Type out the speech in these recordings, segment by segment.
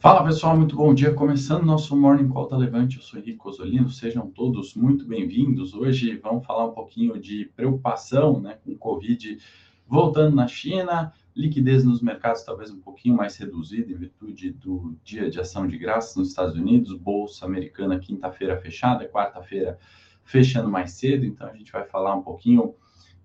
Fala pessoal, muito bom dia. Começando nosso Morning Call da Levante, eu sou Henrique Cosolino, sejam todos muito bem-vindos. Hoje vamos falar um pouquinho de preocupação né, com o Covid voltando na China, liquidez nos mercados talvez um pouquinho mais reduzida em virtude do dia de ação de graças nos Estados Unidos, Bolsa Americana quinta-feira fechada, quarta-feira fechando mais cedo, então a gente vai falar um pouquinho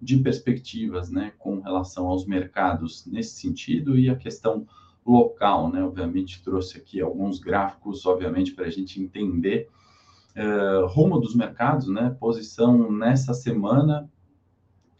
de perspectivas né, com relação aos mercados nesse sentido e a questão local, né? Obviamente trouxe aqui alguns gráficos, obviamente, para a gente entender uh, rumo dos mercados, né? Posição nessa semana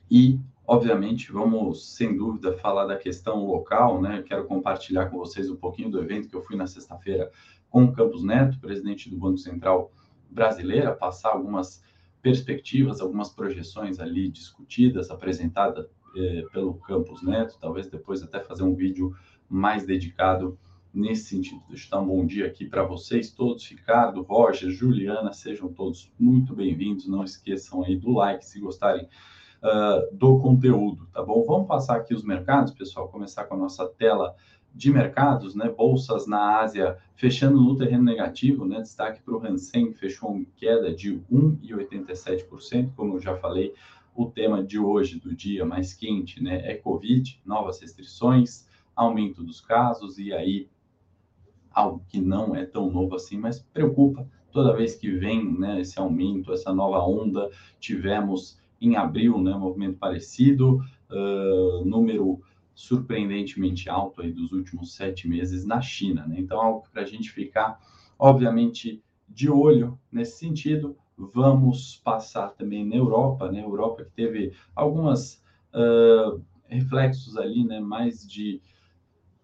e, obviamente, vamos sem dúvida falar da questão local, né? quero compartilhar com vocês um pouquinho do evento que eu fui na sexta-feira com o Campos Neto, presidente do Banco Central brasileiro, passar algumas perspectivas, algumas projeções ali discutidas, apresentadas eh, pelo Campos Neto, talvez depois até fazer um vídeo mais dedicado nesse sentido. Deixa eu dar um bom dia aqui para vocês todos, Ricardo, Roger, Juliana, sejam todos muito bem-vindos. Não esqueçam aí do like se gostarem uh, do conteúdo, tá bom? Vamos passar aqui os mercados, pessoal, começar com a nossa tela de mercados, né? Bolsas na Ásia fechando no terreno negativo, né? Destaque para o Hansen, fechou em queda de 1,87%, como eu já falei. O tema de hoje, do dia mais quente, né, é Covid, novas restrições, aumento dos casos, e aí algo que não é tão novo assim, mas preocupa toda vez que vem né, esse aumento, essa nova onda. Tivemos em abril né, um movimento parecido, uh, número surpreendentemente alto aí dos últimos sete meses na China. Né? Então, algo para a gente ficar, obviamente, de olho nesse sentido. Vamos passar também na Europa, né? Europa que teve algumas uh, reflexos ali, né? Mais de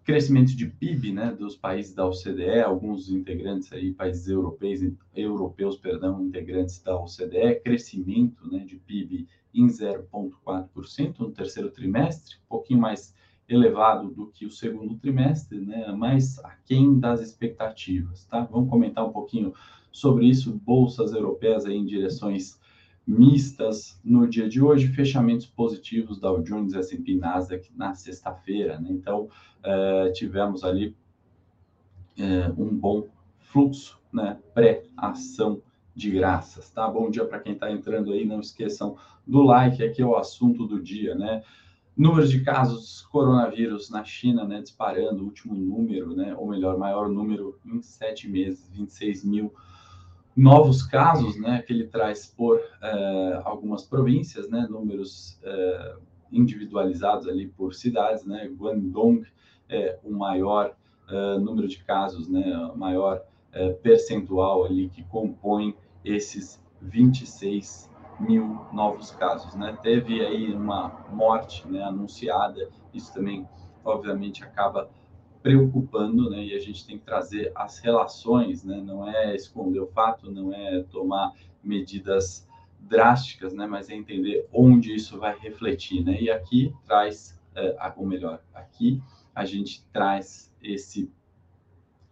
crescimento de PIB né, dos países da OCDE, alguns integrantes aí, países europeus, europeus perdão, integrantes da OCDE, crescimento né, de PIB em 0,4% no terceiro trimestre, um pouquinho mais elevado do que o segundo trimestre, né, mas aquém das expectativas. Tá? Vamos comentar um pouquinho sobre isso, bolsas europeias aí em direções mistas no dia de hoje, fechamentos positivos da Jones, S&P Nasdaq na sexta-feira, né? Então, é, tivemos ali é, um bom fluxo, né? Pré-ação de graças, tá? Bom dia para quem está entrando aí, não esqueçam do like, aqui é o assunto do dia, né? Números de casos coronavírus na China, né? Disparando, último número, né? Ou melhor, maior número em sete meses, 26 mil novos casos, né, que ele traz por uh, algumas províncias, né, números uh, individualizados ali por cidades, né, Guangdong é o maior uh, número de casos, né, maior percentual ali que compõe esses 26 mil novos casos, né, teve aí uma morte, né, anunciada, isso também, obviamente, acaba preocupando, né? E a gente tem que trazer as relações, né? Não é esconder o fato, não é tomar medidas drásticas, né? Mas é entender onde isso vai refletir, né? E aqui traz, é, ou melhor, aqui a gente traz esse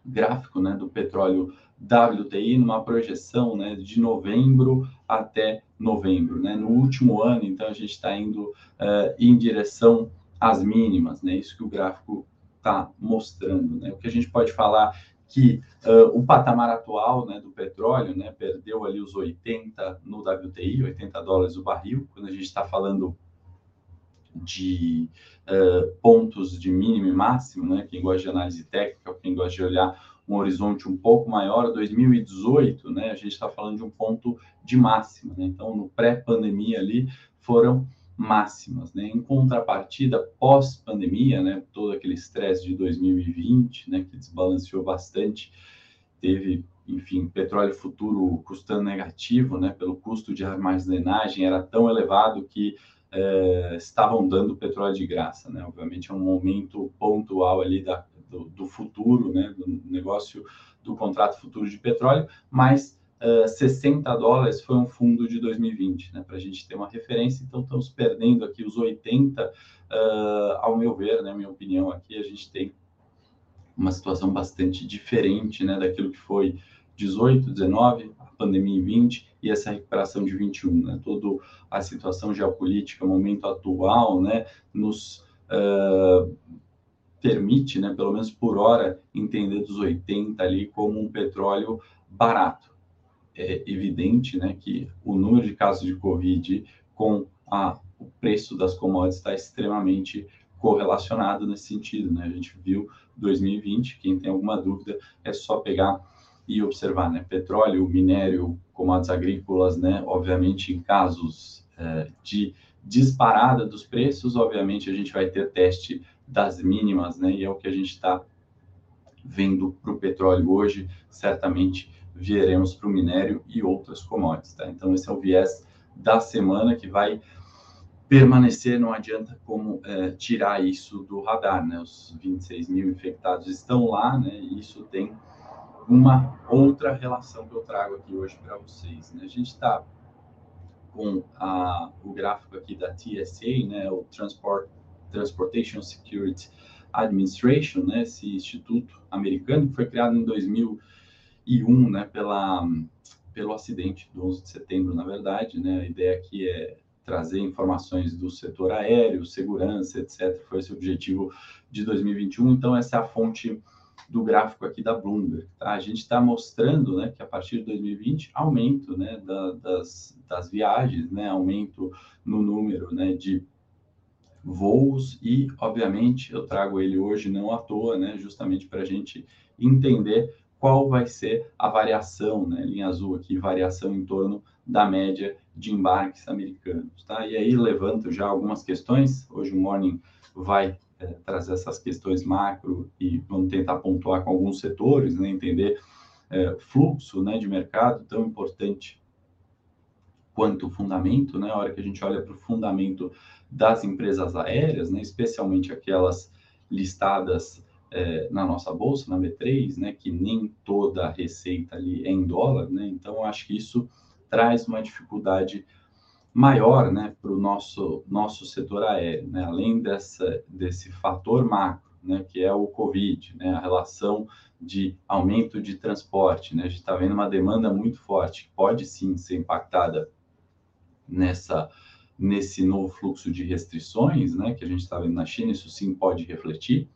gráfico, né? Do petróleo WTI numa projeção, né? De novembro até novembro, né? No último ano, então a gente está indo uh, em direção às mínimas, né? Isso que o gráfico está mostrando. Né? O que a gente pode falar que uh, o patamar atual né, do petróleo né, perdeu ali os 80 no WTI, 80 dólares o barril, quando a gente está falando de uh, pontos de mínimo e máximo, né? Quem gosta de análise técnica, quem gosta de olhar um horizonte um pouco maior, 2018, né? A gente está falando de um ponto de máximo, né? Então, no pré-pandemia ali foram máximas, né? Em contrapartida, pós-pandemia, né, todo aquele estresse de 2020, né, que desbalanceou bastante, teve, enfim, petróleo futuro custando negativo, né, pelo custo de armazenagem era tão elevado que é, estavam dando petróleo de graça, né? Obviamente é um momento pontual ali da, do, do futuro, né, do negócio do contrato futuro de petróleo, mas uh, 60 dólares foi um fundo de 2020, né? Para a gente ter uma referência, então estamos perdendo aqui os 80, uh, ao meu ver, né? Minha opinião aqui, a gente tem uma situação bastante diferente, né? Daquilo que foi 18, 19, a pandemia em 20 e essa recuperação de 21, né? Toda a situação geopolítica, momento atual, né? Nos uh, permite, né, pelo menos por hora, entender dos 80 ali como um petróleo barato. É evidente, né, que o número de casos de Covid com a, o preço das commodities está extremamente correlacionado nesse sentido, né? A gente viu 2020, quem tem alguma dúvida é só pegar e observar, né? Petróleo, minério, commodities agrícolas, né? Obviamente, em casos é, de disparada dos preços, obviamente a gente vai ter teste das mínimas, né? E é o que a gente está vendo para o petróleo hoje, certamente veremos para o minério e outras commodities, tá? Então, esse é o viés da semana que vai permanecer, não adianta como é, tirar isso do radar, né? Os 26 mil infectados estão lá, né? E isso tem uma outra relação que eu trago aqui hoje para vocês. Né? A gente está com a, o gráfico aqui da TSA, né? O Transport, Transportation Security Administration, né? Esse instituto americano que foi criado em 2001, né? Pela pelo acidente do 11 de setembro, na verdade, né? A ideia aqui é trazer informações do setor aéreo, segurança, etc. Foi esse o objetivo de 2021. Então, essa é a fonte do gráfico aqui da Bloomberg. Tá? A gente está mostrando né, que a partir de 2020, aumento né, da, das, das viagens, né, aumento no número né, de voos e, obviamente, eu trago ele hoje não à toa, né, justamente para a gente entender qual vai ser a variação, né, linha azul aqui, variação em torno da média de embarques americanos, tá? E aí levanto já algumas questões. Hoje o Morning vai é, trazer essas questões macro e vamos tentar pontuar com alguns setores, né? Entender é, fluxo, né, de mercado tão importante quanto o fundamento, né? A hora que a gente olha para o fundamento das empresas aéreas, né, especialmente aquelas listadas é, na nossa bolsa, na B3, né, que nem toda a receita ali é em dólar, né? Então acho que isso traz uma dificuldade maior né, para o nosso, nosso setor aéreo, né? além dessa, desse fator macro, né, que é o Covid, né, a relação de aumento de transporte. Né? A gente está vendo uma demanda muito forte, que pode sim ser impactada nessa, nesse novo fluxo de restrições né, que a gente está vendo na China, isso sim pode refletir.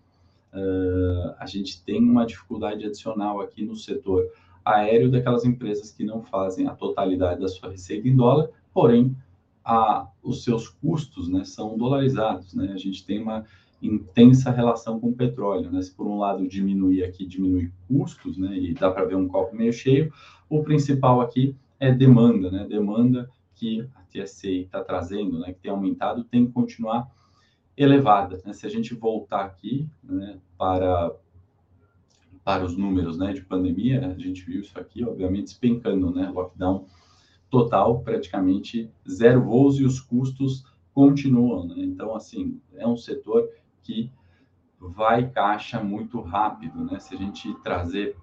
Uh, a gente tem uma dificuldade adicional aqui no setor aéreo daquelas empresas que não fazem a totalidade da sua receita em dólar, porém a, os seus custos né, são dolarizados. Né? A gente tem uma intensa relação com o petróleo. Né? Se por um lado diminuir aqui, diminui custos, né? e dá para ver um copo meio cheio, o principal aqui é demanda. Né? Demanda que a TSA está trazendo, né? que tem aumentado, tem que continuar elevada. Né? Se a gente voltar aqui né, para para os números né, de pandemia, a gente viu isso aqui, obviamente, despencando, né? Lockdown total, praticamente zero voos e os custos continuam, né? Então, assim, é um setor que vai caixa muito rápido, né? Se a gente trazer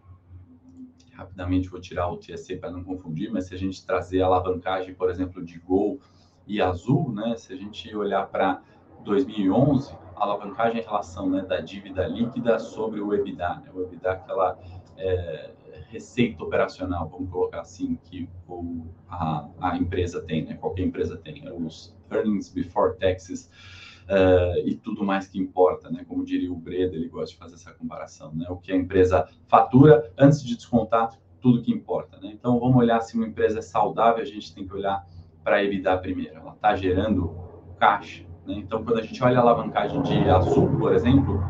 rapidamente vou tirar o TSC para não confundir, mas se a gente trazer a alavancagem, por exemplo, de Gol e Azul, né? Se a gente olhar para 2011, a alavancagem em relação né, da dívida líquida sobre o EBITDA. Né? O EBITDA aquela é, receita operacional, vamos colocar assim, que o, a, a empresa tem, né? qualquer empresa tem, né? os earnings before taxes uh, e tudo mais que importa, né? como diria o Breda, ele gosta de fazer essa comparação, né? o que a empresa fatura antes de descontar tudo que importa. Né? Então, vamos olhar se uma empresa é saudável, a gente tem que olhar para a EBITDA primeiro. Ela está gerando caixa, né? Então, quando a gente olha a alavancagem de Azul, por exemplo,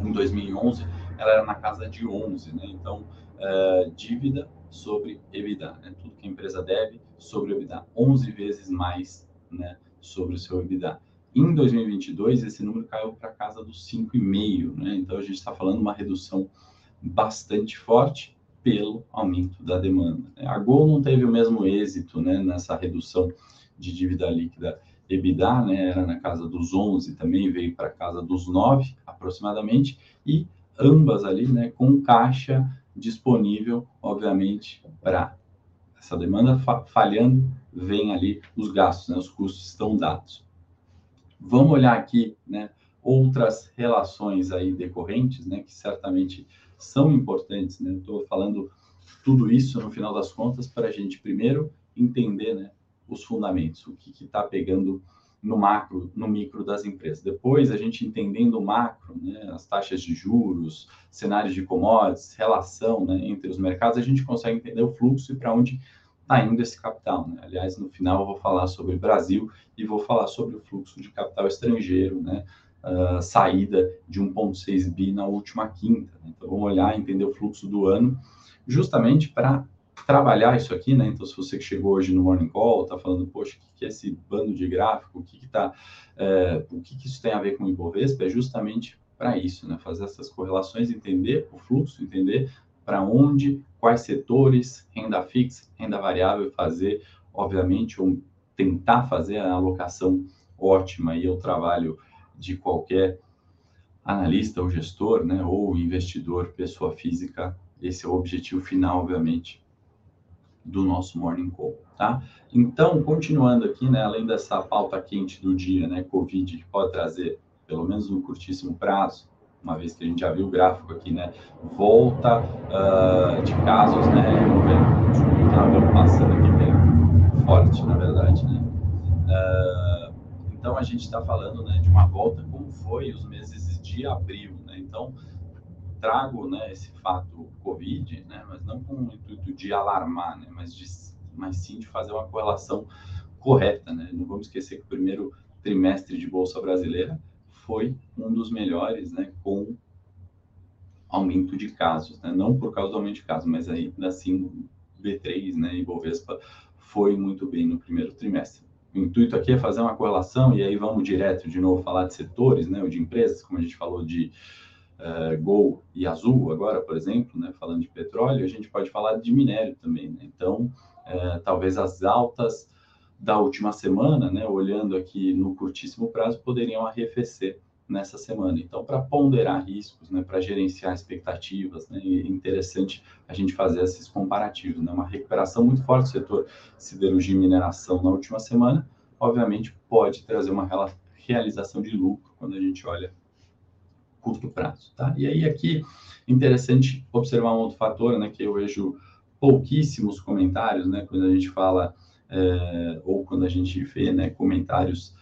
em 2011, ela era na casa de 11, né? Então, uh, dívida sobre EBITDA, né? tudo que a empresa deve sobre o EBITDA, 11 vezes mais né, sobre o seu EBITDA. Em 2022, esse número caiu para casa dos 5,5, né? Então, a gente está falando uma redução bastante forte pelo aumento da demanda. Né? A Gol não teve o mesmo êxito né, nessa redução de dívida líquida EBITDA, né, era na casa dos 11, também veio para casa dos 9 aproximadamente, e ambas ali, né, com caixa disponível, obviamente, para essa demanda falhando, vem ali os gastos, né, os custos estão dados. Vamos olhar aqui, né, outras relações aí decorrentes, né, que certamente são importantes, né, estou falando tudo isso no final das contas para a gente primeiro entender, né, os fundamentos, o que está pegando no macro, no micro das empresas. Depois, a gente entendendo o macro, né, as taxas de juros, cenários de commodities, relação né, entre os mercados, a gente consegue entender o fluxo e para onde está indo esse capital. Né? Aliás, no final eu vou falar sobre Brasil e vou falar sobre o fluxo de capital estrangeiro, né? Uh, saída de 1,6 bi na última quinta. Né? Então, vamos olhar, entender o fluxo do ano, justamente para trabalhar isso aqui, né? Então, se você que chegou hoje no Morning Call, está falando, poxa, o que é esse bando de gráfico? O que, que tá, é, o que, que isso tem a ver com o Ibovespa? É justamente para isso, né? Fazer essas correlações, entender o fluxo, entender para onde, quais setores, renda fixa, renda variável, fazer, obviamente, ou tentar fazer a alocação ótima e o trabalho de qualquer analista ou gestor, né, ou investidor, pessoa física. Esse é o objetivo final, obviamente, do nosso Morning Call, tá? Então, continuando aqui, né, além dessa pauta quente do dia, né, Covid, que pode trazer, pelo menos no curtíssimo prazo, uma vez que a gente já viu o gráfico aqui, né, volta uh, de casos, né, estava passando aqui bem forte, na verdade, né. Uh, então, a gente está falando, né, de uma volta como foi os meses de abril, né, então trago né, esse fato Covid, né, mas não com o intuito de alarmar, né, mas, de, mas sim de fazer uma correlação correta. Né? Não vamos esquecer que o primeiro trimestre de Bolsa Brasileira foi um dos melhores, né, com aumento de casos, né? não por causa do aumento de casos, mas ainda assim B3 né, e Bovespa foi muito bem no primeiro trimestre. O intuito aqui é fazer uma correlação e aí vamos direto de novo falar de setores, né, ou de empresas, como a gente falou de uh, Gol e Azul agora, por exemplo, né, falando de petróleo, a gente pode falar de minério também. Né? Então, uh, talvez as altas da última semana, né, olhando aqui no curtíssimo prazo, poderiam arrefecer nessa semana. Então, para ponderar riscos, né, para gerenciar expectativas, né, é interessante a gente fazer esses comparativos. Né? Uma recuperação muito forte do setor siderurgia e mineração na última semana, obviamente, pode trazer uma realização de lucro quando a gente olha curto prazo, tá? E aí aqui interessante observar um outro fator, né, que eu vejo pouquíssimos comentários, né, quando a gente fala é, ou quando a gente vê, né, comentários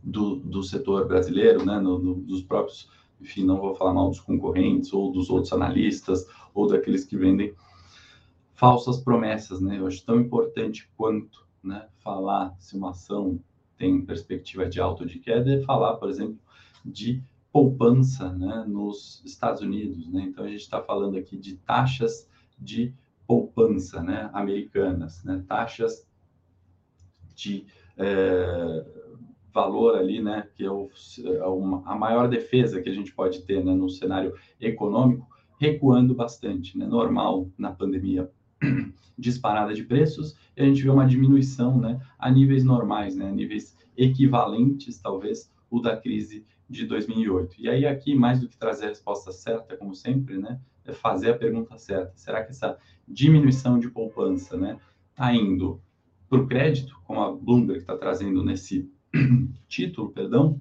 do, do setor brasileiro, né, no, no, dos próprios, enfim, não vou falar mal dos concorrentes ou dos outros analistas ou daqueles que vendem falsas promessas, né? Eu acho tão importante quanto, né, falar se uma ação tem perspectiva de alta ou de queda é falar, por exemplo, de poupança né, nos Estados Unidos. Né? Então, a gente está falando aqui de taxas de poupança né, americanas, né? taxas de é, valor ali, né, que é, o, é uma, a maior defesa que a gente pode ter né, no cenário econômico, recuando bastante, né, normal na pandemia, disparada de preços, e a gente vê uma diminuição né, a níveis normais, né, a níveis equivalentes, talvez, o da crise de 2008. E aí aqui, mais do que trazer a resposta certa, como sempre, né, é fazer a pergunta certa. Será que essa diminuição de poupança, né, está indo para o crédito, como a Bloomberg está trazendo nesse título, perdão?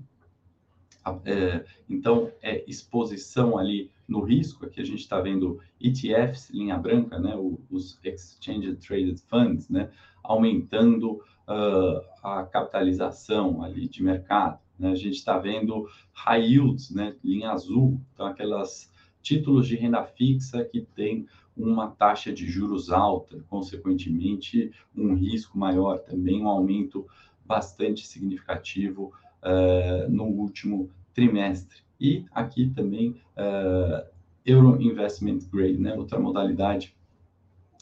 É, então, é exposição ali no risco. Aqui a gente está vendo ETFs, linha branca, né, os Exchange Traded Funds, né, aumentando uh, a capitalização ali de mercado. Né? A gente está vendo high yields, né? linha azul, então aquelas títulos de renda fixa que tem uma taxa de juros alta, consequentemente um risco maior, também um aumento bastante significativo uh, no último trimestre. E aqui também uh, Euro Investment Grade, né? outra modalidade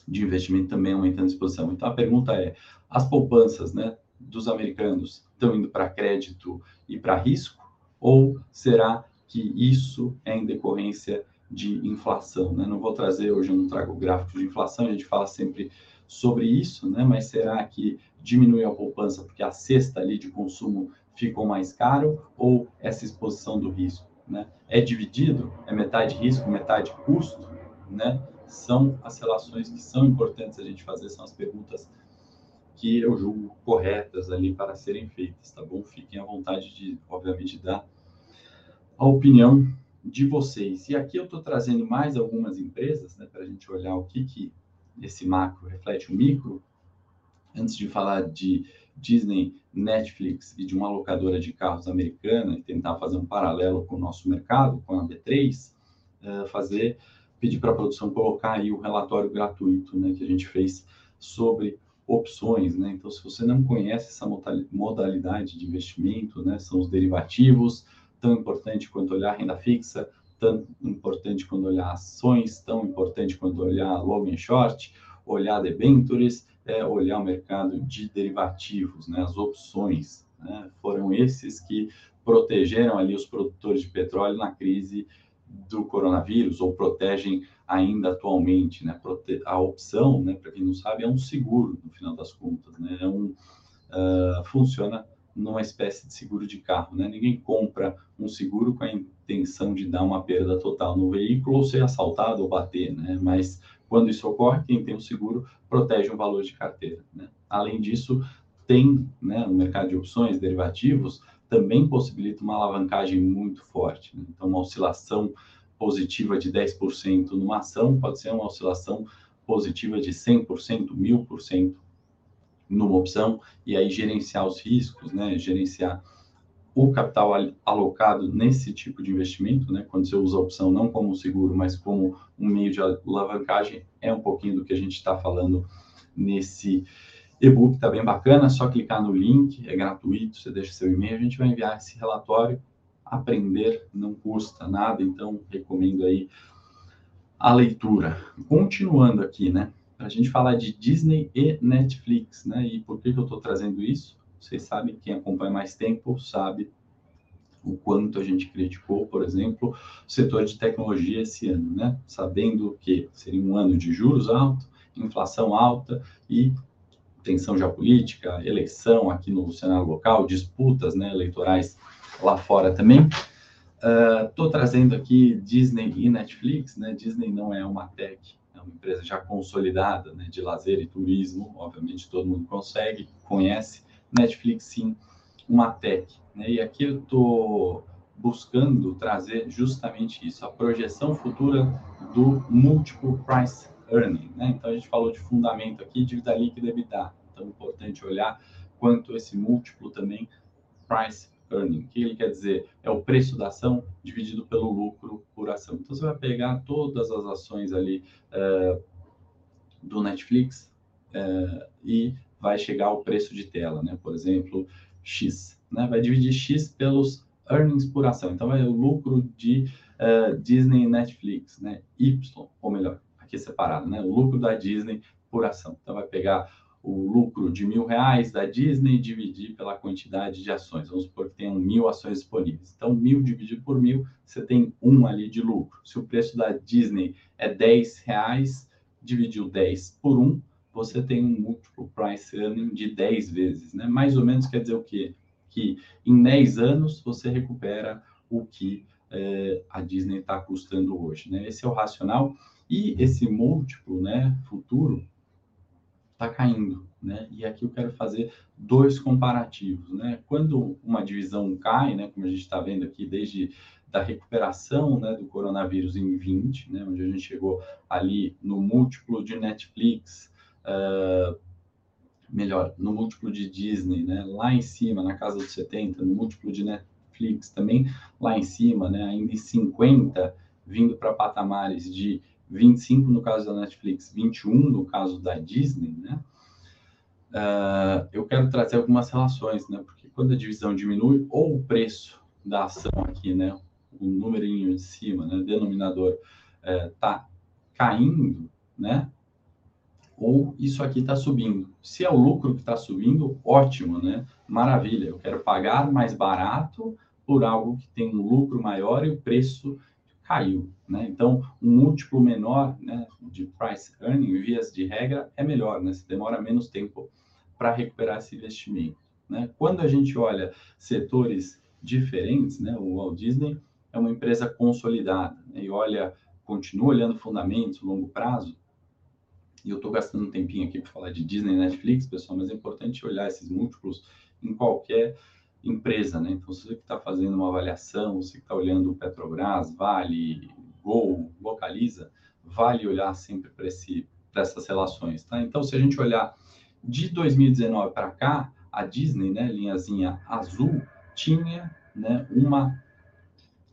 de investimento também aumentando a exposição. Então a pergunta é: as poupanças, né, dos americanos estão indo para crédito e para risco? Ou será que isso é em decorrência de inflação? Né? Não vou trazer hoje, eu não trago gráficos de inflação, a gente fala sempre sobre isso, né? mas será que diminui a poupança porque a cesta ali de consumo ficou mais caro ou essa exposição do risco? Né? É dividido? É metade risco, metade custo? Né? São as relações que são importantes a gente fazer, são as perguntas que eu julgo corretas ali para serem feitas, tá bom? Fiquem à vontade de, obviamente, dar a opinião de vocês. E aqui eu estou trazendo mais algumas empresas, né, para a gente olhar o que, que esse macro reflete o micro. Antes de falar de Disney, Netflix e de uma locadora de carros americana e tentar fazer um paralelo com o nosso mercado, com a B3, uh, fazer, pedir para a produção colocar aí o relatório gratuito né, que a gente fez sobre opções, né? Então, se você não conhece essa modalidade de investimento, né, são os derivativos, tão importante quanto olhar renda fixa, tão importante quando olhar ações, tão importante quando olhar long and short, olhar debentures, é, olhar o mercado de derivativos, né, as opções. Né, foram esses que protegeram ali os produtores de petróleo na crise do coronavírus, ou protegem ainda atualmente. Né, a opção, né, para quem não sabe, é um seguro, no final das contas. Né, é um, uh, funciona numa espécie de seguro de carro. Né? Ninguém compra um seguro com a intenção de dar uma perda total no veículo ou ser assaltado ou bater, né? mas quando isso ocorre, quem tem o seguro protege o valor de carteira. Né? Além disso, tem né, no mercado de opções, derivativos, também possibilita uma alavancagem muito forte. Né? Então, uma oscilação positiva de 10% numa ação pode ser uma oscilação positiva de 100%, 1000% numa opção, e aí gerenciar os riscos, né? gerenciar o capital alocado nesse tipo de investimento, né? quando você usa a opção não como seguro, mas como um meio de alavancagem, é um pouquinho do que a gente está falando nesse e-book, está bem bacana, é só clicar no link, é gratuito, você deixa seu e-mail, a gente vai enviar esse relatório, aprender não custa nada, então recomendo aí a leitura. Continuando aqui, né? para a gente falar de Disney e Netflix, né? E por que, que eu estou trazendo isso? Vocês sabem, quem acompanha mais tempo sabe o quanto a gente criticou, por exemplo, o setor de tecnologia esse ano, né? Sabendo que seria um ano de juros altos, inflação alta e tensão geopolítica, eleição aqui no cenário local, disputas né, eleitorais lá fora também. Estou uh, trazendo aqui Disney e Netflix, né? Disney não é uma tech é uma empresa já consolidada né, de lazer e turismo, obviamente todo mundo consegue, conhece. Netflix, sim, uma tech. Né? E aqui eu estou buscando trazer justamente isso, a projeção futura do Multiple Price Earning. Né? Então, a gente falou de fundamento aqui, dívida líquida EBITDA. Então, é importante olhar quanto esse múltiplo também, price earning. Que ele quer dizer? É o preço da ação dividido pelo lucro por ação. Então, você vai pegar todas as ações ali é, do Netflix é, e vai chegar ao preço de tela, né? Por exemplo, X. Né? Vai dividir X pelos earnings por ação. Então, vai o lucro de uh, Disney e Netflix, né? Y, ou melhor, aqui separado, né? O lucro da Disney por ação. Então, vai pegar o lucro de mil reais da Disney dividir pela quantidade de ações. Vamos supor que tenham mil ações disponíveis. Então, mil dividido por mil, você tem um ali de lucro. Se o preço da Disney é 10 reais, dividiu 10 por um, você tem um múltiplo price earning de 10 vezes. Né? Mais ou menos quer dizer o quê? Que em 10 anos você recupera o que é, a Disney está custando hoje. Né? Esse é o racional. E esse múltiplo né, futuro está caindo, né? E aqui eu quero fazer dois comparativos, né? Quando uma divisão cai, né, como a gente está vendo aqui desde da recuperação, né, do coronavírus em 20, né, onde a gente chegou ali no múltiplo de Netflix, uh, melhor, no múltiplo de Disney, né, lá em cima, na casa dos 70, no múltiplo de Netflix também lá em cima, né, ainda em 50, vindo para patamares de 25 no caso da Netflix, 21 no caso da Disney, né? Uh, eu quero trazer algumas relações, né? Porque quando a divisão diminui, ou o preço da ação aqui, né? O numerinho de cima, né? Denominador está uh, caindo, né? Ou isso aqui está subindo. Se é o lucro que está subindo, ótimo, né? Maravilha. Eu quero pagar mais barato por algo que tem um lucro maior e o preço caiu. Né? Então, um múltiplo menor né, de price earning, vias de regra, é melhor, né? Demora menos tempo para recuperar esse investimento. Né? Quando a gente olha setores diferentes, né, o Walt Disney é uma empresa consolidada né, e olha, continua olhando fundamentos, longo prazo. E eu estou gastando um tempinho aqui para falar de Disney e Netflix, pessoal, mas é importante olhar esses múltiplos em qualquer empresa, né? Então, você que está fazendo uma avaliação, você que está olhando Petrobras, Vale, Gol, Localiza, vale olhar sempre para essas relações, tá? Então, se a gente olhar de 2019 para cá, a Disney, né, linhazinha azul, tinha né, uma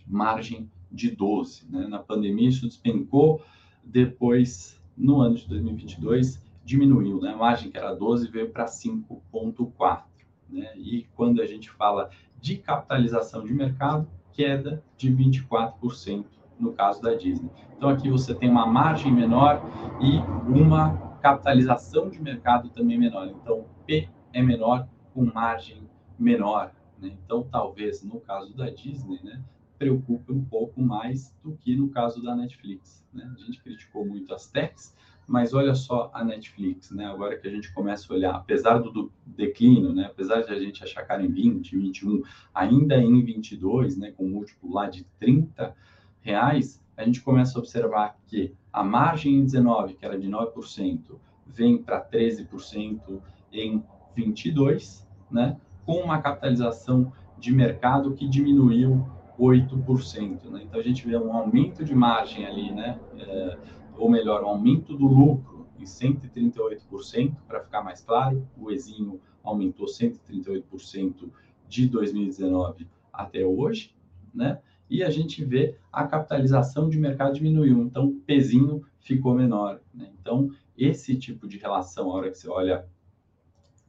margem de 12. Né? Na pandemia isso despencou, depois, no ano de 2022, diminuiu. Né? A margem que era 12 veio para 5,4. Né? E quando a gente fala de capitalização de mercado, queda de 24% no caso da Disney. Então aqui você tem uma margem menor e uma capitalização de mercado também menor. Então P é menor com margem menor. Né? Então talvez no caso da Disney, né, preocupe um pouco mais do que no caso da Netflix. Né? A gente criticou muito as techs, mas olha só a Netflix, né? Agora que a gente começa a olhar, apesar do, declínio, né? Apesar de a gente achar cara em 20, 21, ainda em 22, né? Com múltiplo lá de 30 reais, a gente começa a observar que a margem em 19, que era de 9%, vem para 13% em 22, né? Com uma capitalização de mercado que diminuiu 8%. Né? Então a gente vê um aumento de margem ali, né? É, ou melhor, um aumento do lucro em 138%, para ficar mais claro, o Exinho aumentou 138% de 2019 até hoje, né? E a gente vê a capitalização de mercado diminuiu, então o pezinho ficou menor. Né? Então, esse tipo de relação, a hora que você olha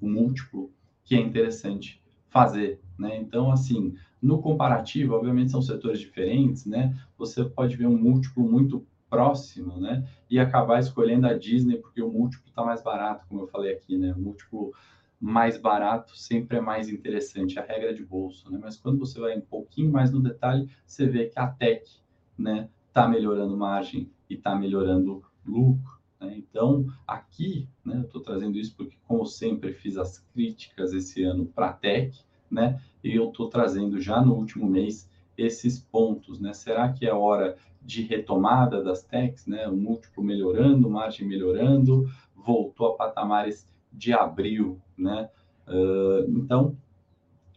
o múltiplo, que é interessante fazer. Né? Então, assim, no comparativo, obviamente são setores diferentes, né? Você pode ver um múltiplo muito próximo, né? E acabar escolhendo a Disney porque o múltiplo está mais barato, como eu falei aqui, né? O múltiplo mais barato sempre é mais interessante, a regra de bolso, né? Mas quando você vai um pouquinho mais no detalhe, você vê que a Tech, né, está melhorando margem e está melhorando lucro. Né? Então, aqui, né, eu estou trazendo isso porque, como sempre, fiz as críticas esse ano para a Tech, né? E eu estou trazendo já no último mês esses pontos, né? Será que é hora de retomada das techs, né? O múltiplo melhorando, margem melhorando, voltou a patamares de abril, né? Uh, então,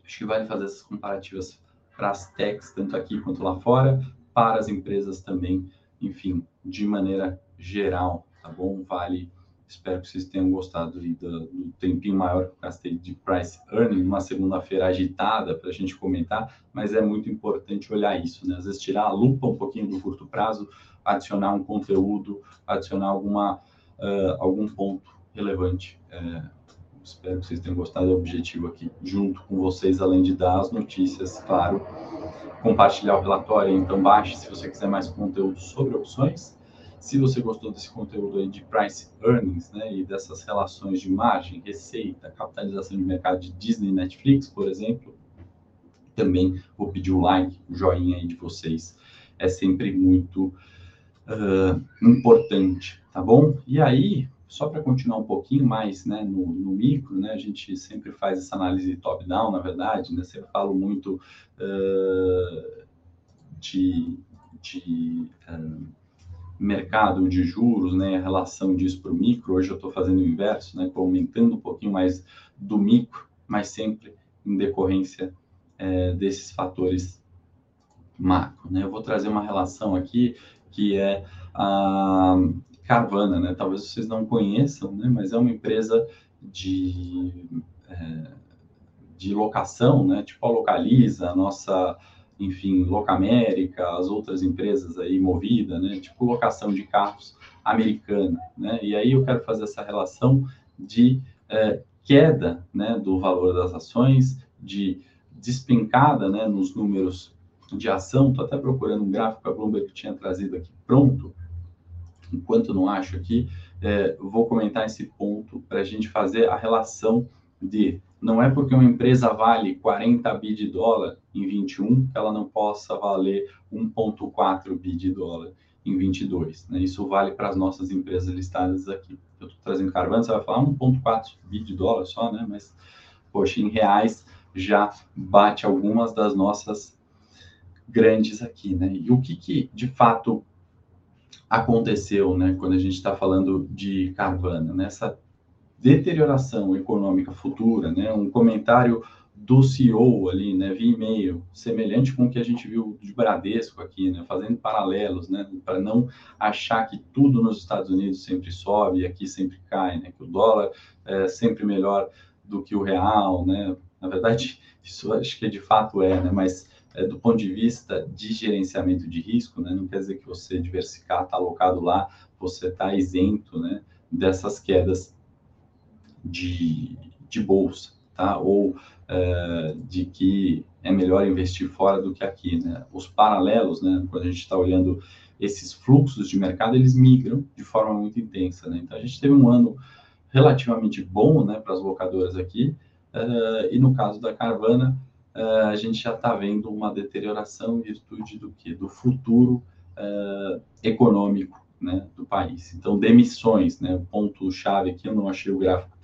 acho que vale fazer essas comparativas para as techs, tanto aqui quanto lá fora, para as empresas também, enfim, de maneira geral, tá bom? Vale Espero que vocês tenham gostado do, do tempinho maior que eu gastei de price earning, uma segunda-feira agitada para a gente comentar, mas é muito importante olhar isso, né? Às vezes tirar a lupa um pouquinho do curto prazo, adicionar um conteúdo, adicionar alguma, uh, algum ponto relevante. É, espero que vocês tenham gostado do objetivo aqui, junto com vocês, além de dar as notícias, claro, compartilhar o relatório. Então, baixe se você quiser mais conteúdo sobre opções se você gostou desse conteúdo aí de price earnings, né, e dessas relações de margem, receita, capitalização de mercado de Disney Netflix, por exemplo, também vou pedir o like, o joinha aí de vocês. É sempre muito uh, importante, tá bom? E aí, só para continuar um pouquinho mais né, no, no, micro, né, a gente sempre faz essa análise top-down, na verdade, né, sempre falo muito uh, de, de uh, mercado de juros, né, a relação disso para o micro, hoje eu estou fazendo o inverso, né, aumentando um pouquinho mais do micro, mas sempre em decorrência é, desses fatores macro. Né? Eu vou trazer uma relação aqui que é a Carvana, né? talvez vocês não conheçam, né, mas é uma empresa de, é, de locação, né, tipo a Localiza, a nossa enfim, Locamérica, as outras empresas aí, Movida, né, tipo locação de carros americana, né, e aí eu quero fazer essa relação de é, queda, né, do valor das ações, de despencada, né, nos números de ação, estou até procurando um gráfico que a Bloomberg tinha trazido aqui pronto, enquanto não acho aqui, é, vou comentar esse ponto para a gente fazer a relação de não é porque uma empresa vale 40 bi de dólar em 21 que ela não possa valer 1,4 bi de dólar em 22. Né? Isso vale para as nossas empresas listadas aqui. Eu estou trazendo Carvana, você vai falar 1,4 bi de dólar só, né? Mas, poxa, em reais já bate algumas das nossas grandes aqui, né? E o que, que de fato aconteceu, né? Quando a gente está falando de Carvana, nessa deterioração econômica futura, né? Um comentário do CEO ali, né, via e-mail, semelhante com o que a gente viu de Bradesco aqui, né, fazendo paralelos, né, para não achar que tudo nos Estados Unidos sempre sobe e aqui sempre cai, né, que o dólar é sempre melhor do que o real, né? Na verdade, isso acho que de fato é, né? Mas é, do ponto de vista de gerenciamento de risco, né? Não quer dizer que você diversificar, está alocado lá, você está isento, né? Dessas quedas de, de bolsa, tá? Ou é, de que é melhor investir fora do que aqui, né? Os paralelos, né? Quando a gente está olhando esses fluxos de mercado, eles migram de forma muito intensa, né? Então a gente teve um ano relativamente bom, né, para as locadoras aqui, uh, e no caso da Carvana, uh, a gente já está vendo uma deterioração em virtude do que? Do futuro uh, econômico, né, do país. Então, demissões, né, o ponto-chave aqui, eu não achei o gráfico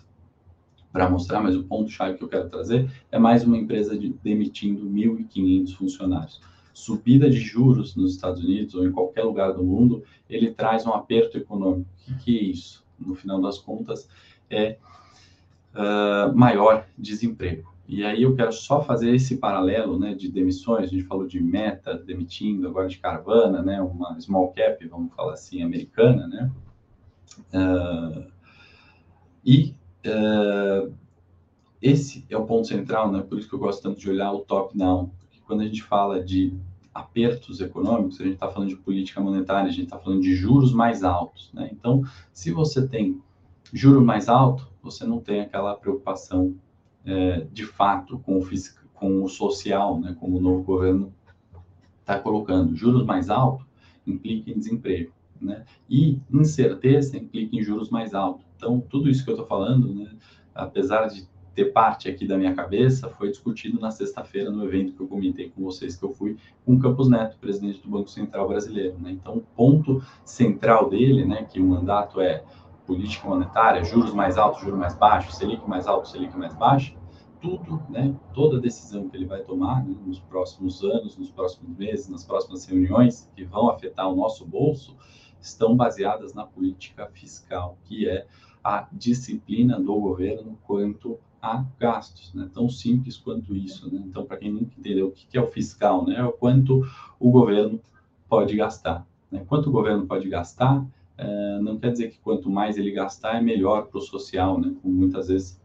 para mostrar, mas o ponto-chave que eu quero trazer é mais uma empresa de, demitindo 1.500 funcionários. Subida de juros nos Estados Unidos ou em qualquer lugar do mundo, ele traz um aperto econômico. O que, que é isso? No final das contas, é uh, maior desemprego. E aí eu quero só fazer esse paralelo né, de demissões, a gente falou de Meta demitindo, agora de Carvana, né, uma small cap, vamos falar assim, americana, né? Uh, e uh, esse é o ponto central, né? Por isso que eu gosto tanto de olhar o top-down. Porque quando a gente fala de apertos econômicos, a gente está falando de política monetária, a gente está falando de juros mais altos, né? Então, se você tem juro mais alto, você não tem aquela preocupação é, de fato com o, com o social, né? Como o novo governo está colocando. Juros mais altos implica em desemprego, né? E incerteza implica em juros mais altos. Então, tudo isso que eu estou falando, né, apesar de ter parte aqui da minha cabeça, foi discutido na sexta-feira no evento que eu comentei com vocês que eu fui com Campos Neto, presidente do Banco Central Brasileiro. Né? Então, o ponto central dele, né, que o mandato é política monetária, juros mais altos, juros mais baixos, Selic mais alto, Selic mais baixo, tudo, né, toda decisão que ele vai tomar né, nos próximos anos, nos próximos meses, nas próximas reuniões que vão afetar o nosso bolso, estão baseadas na política fiscal, que é a disciplina do governo quanto a gastos, né? tão simples quanto isso. Né? Então, para quem nunca entendeu o que é o fiscal, né? é o quanto o governo pode gastar. Né? Quanto o governo pode gastar, é, não quer dizer que quanto mais ele gastar é melhor para o social, né? como muitas vezes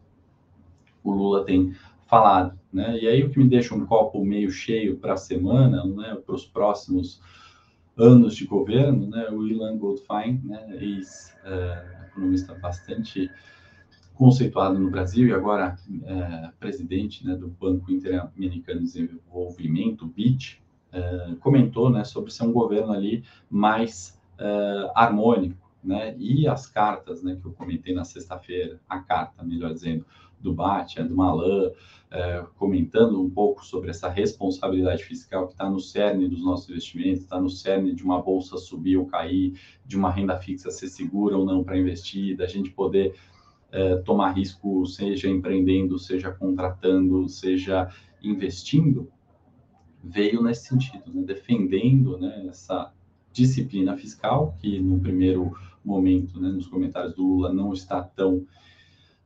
o Lula tem falado. Né? E aí o que me deixa um copo meio cheio para a semana, né? para os próximos anos de governo, né? o Ilan Goldfein, né? ex-economista bastante conceituado no Brasil e agora é, presidente né, do Banco Interamericano de Desenvolvimento, BID, é, comentou né, sobre ser um governo ali mais uh, harmônico, né? E as cartas, né, que eu comentei na sexta-feira, a carta, melhor dizendo, do Batia, do Malan, uh, comentando um pouco sobre essa responsabilidade fiscal que está no cerne dos nossos investimentos, está no cerne de uma bolsa subir ou cair, de uma renda fixa ser segura ou não para investir, da gente poder uh, tomar risco, seja empreendendo, seja contratando, seja investindo, veio nesse sentido, né? defendendo né, essa disciplina fiscal, que no primeiro momento, né, nos comentários do Lula, não está tão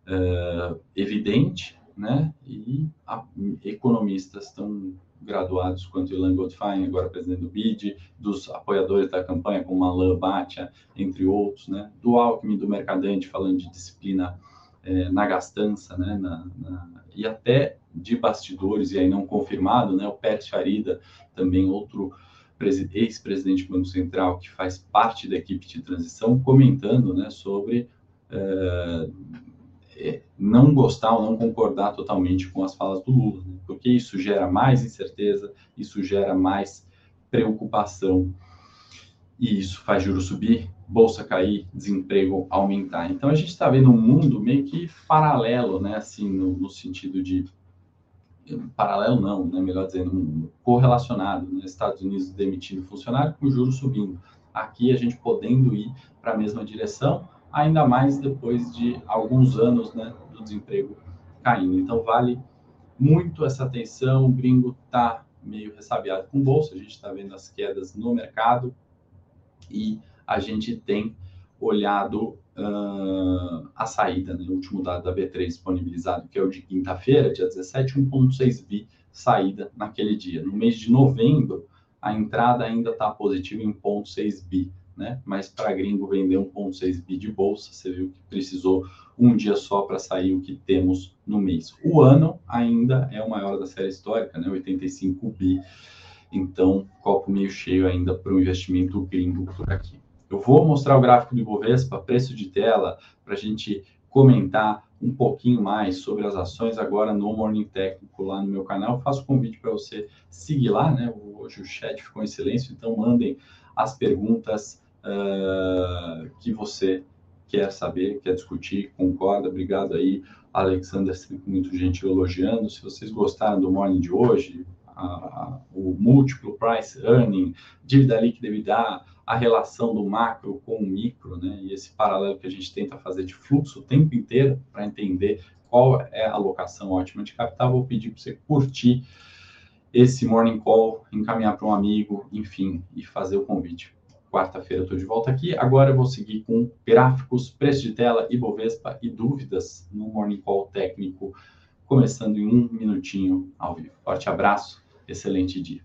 uh, evidente, né? E a, economistas tão graduados quanto Ilan Goldfein, agora presidente do BID, dos apoiadores da campanha, como Alain Batia, entre outros, né? Do Alckmin, do Mercadante, falando de disciplina eh, na gastança, né? Na, na, e até de bastidores, e aí não confirmado, né? O Pérez Farida, também outro ex-presidente do Banco Central, que faz parte da equipe de transição, comentando né, sobre é, não gostar ou não concordar totalmente com as falas do Lula, né, porque isso gera mais incerteza, isso gera mais preocupação, e isso faz juros subir, bolsa cair, desemprego aumentar. Então a gente está vendo um mundo meio que paralelo, né, assim, no, no sentido de paralelo não, né, melhor dizendo, correlacionado, né, Estados Unidos demitindo funcionário com juros subindo. Aqui a gente podendo ir para a mesma direção, ainda mais depois de alguns anos né, do desemprego caindo. Então vale muito essa atenção, o gringo está meio ressabiado com bolsa, a gente está vendo as quedas no mercado e a gente tem olhado uh, a saída, né? o último dado da B3 disponibilizado, que é o de quinta-feira, dia 17, 1,6 bi saída naquele dia. No mês de novembro, a entrada ainda está positiva em 1,6 bi. Né? Mas para gringo vender 1,6 bi de bolsa, você viu que precisou um dia só para sair o que temos no mês. O ano ainda é o maior da série histórica, né? 85 bi. Então, copo meio cheio ainda para o investimento gringo por aqui. Eu vou mostrar o gráfico do Ibovespa, preço de tela, para a gente comentar um pouquinho mais sobre as ações agora no Morning Técnico lá no meu canal. Eu faço convite para você seguir lá, né? Hoje o chat ficou em silêncio, então mandem as perguntas uh, que você quer saber, quer discutir, concorda. Obrigado aí, Alexander, sempre muito gentil elogiando. Se vocês gostaram do Morning de hoje, a, a, o múltiplo price earning, dívida líquida EBITDA, a relação do macro com o micro, né? E esse paralelo que a gente tenta fazer de fluxo o tempo inteiro para entender qual é a alocação ótima de capital, vou pedir para você curtir esse morning call, encaminhar para um amigo, enfim, e fazer o convite. Quarta-feira eu estou de volta aqui. Agora eu vou seguir com gráficos, preço de tela, Ibovespa e dúvidas no morning call técnico, começando em um minutinho ao vivo. Forte abraço, excelente dia.